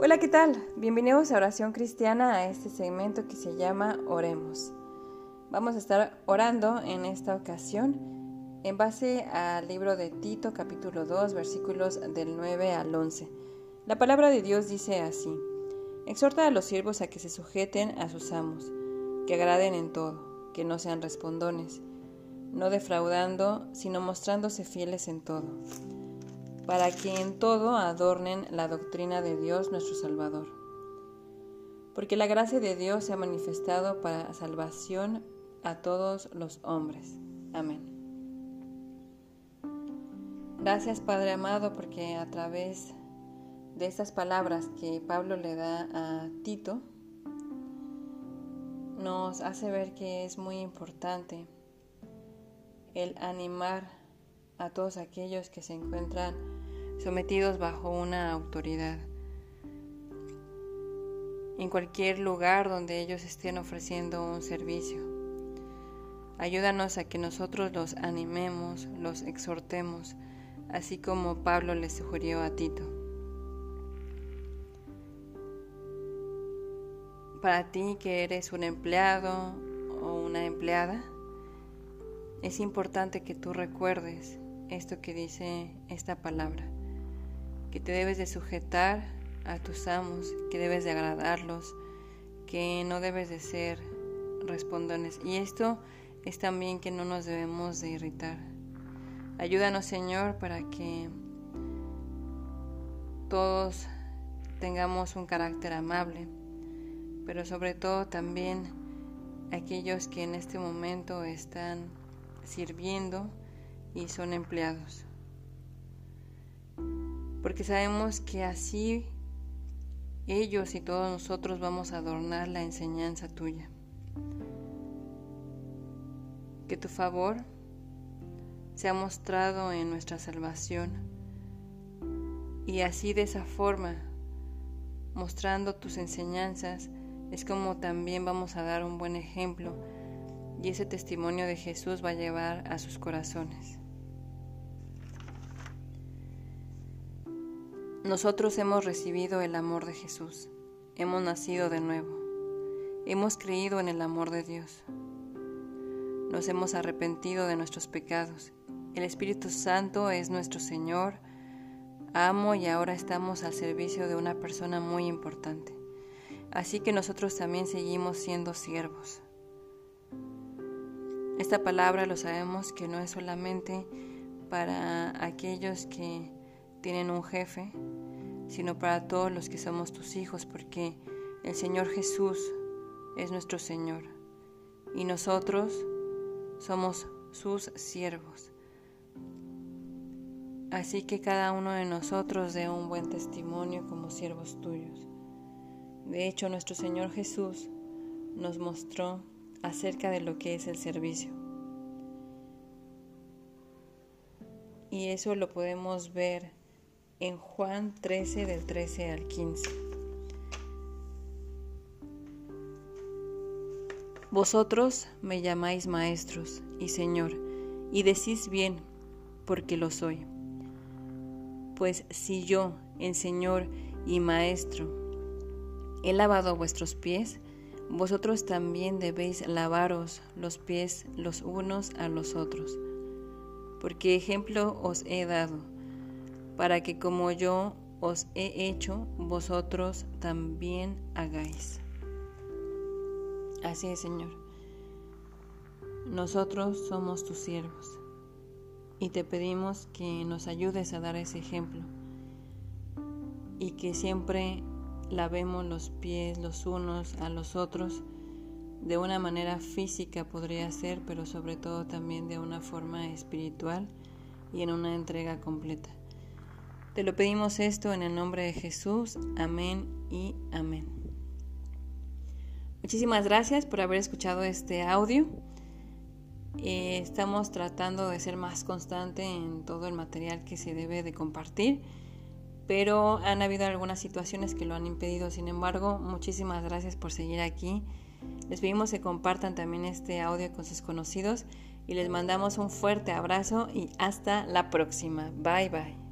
Hola, ¿qué tal? Bienvenidos a Oración Cristiana, a este segmento que se llama Oremos. Vamos a estar orando en esta ocasión en base al libro de Tito capítulo 2 versículos del 9 al 11. La palabra de Dios dice así, exhorta a los siervos a que se sujeten a sus amos, que agraden en todo, que no sean respondones, no defraudando, sino mostrándose fieles en todo para que en todo adornen la doctrina de Dios nuestro Salvador. Porque la gracia de Dios se ha manifestado para salvación a todos los hombres. Amén. Gracias Padre amado porque a través de estas palabras que Pablo le da a Tito, nos hace ver que es muy importante el animar a todos aquellos que se encuentran sometidos bajo una autoridad. En cualquier lugar donde ellos estén ofreciendo un servicio. Ayúdanos a que nosotros los animemos, los exhortemos, así como Pablo le sugirió a Tito. Para ti que eres un empleado o una empleada, es importante que tú recuerdes esto que dice esta palabra que te debes de sujetar a tus amos, que debes de agradarlos, que no debes de ser respondones. Y esto es también que no nos debemos de irritar. Ayúdanos Señor para que todos tengamos un carácter amable, pero sobre todo también aquellos que en este momento están sirviendo y son empleados porque sabemos que así ellos y todos nosotros vamos a adornar la enseñanza tuya. Que tu favor sea mostrado en nuestra salvación y así de esa forma, mostrando tus enseñanzas, es como también vamos a dar un buen ejemplo y ese testimonio de Jesús va a llevar a sus corazones. Nosotros hemos recibido el amor de Jesús, hemos nacido de nuevo, hemos creído en el amor de Dios, nos hemos arrepentido de nuestros pecados. El Espíritu Santo es nuestro Señor, amo y ahora estamos al servicio de una persona muy importante. Así que nosotros también seguimos siendo siervos. Esta palabra lo sabemos que no es solamente para aquellos que tienen un jefe, sino para todos los que somos tus hijos, porque el Señor Jesús es nuestro Señor y nosotros somos sus siervos. Así que cada uno de nosotros dé un buen testimonio como siervos tuyos. De hecho, nuestro Señor Jesús nos mostró acerca de lo que es el servicio. Y eso lo podemos ver en Juan 13 del 13 al 15. Vosotros me llamáis maestros y Señor, y decís bien, porque lo soy. Pues si yo, en Señor y Maestro, he lavado vuestros pies, vosotros también debéis lavaros los pies los unos a los otros, porque ejemplo os he dado para que como yo os he hecho, vosotros también hagáis. Así es, Señor. Nosotros somos tus siervos y te pedimos que nos ayudes a dar ese ejemplo y que siempre lavemos los pies los unos a los otros de una manera física podría ser, pero sobre todo también de una forma espiritual y en una entrega completa. Te lo pedimos esto en el nombre de Jesús. Amén y amén. Muchísimas gracias por haber escuchado este audio. Eh, estamos tratando de ser más constante en todo el material que se debe de compartir, pero han habido algunas situaciones que lo han impedido. Sin embargo, muchísimas gracias por seguir aquí. Les pedimos que compartan también este audio con sus conocidos y les mandamos un fuerte abrazo y hasta la próxima. Bye bye.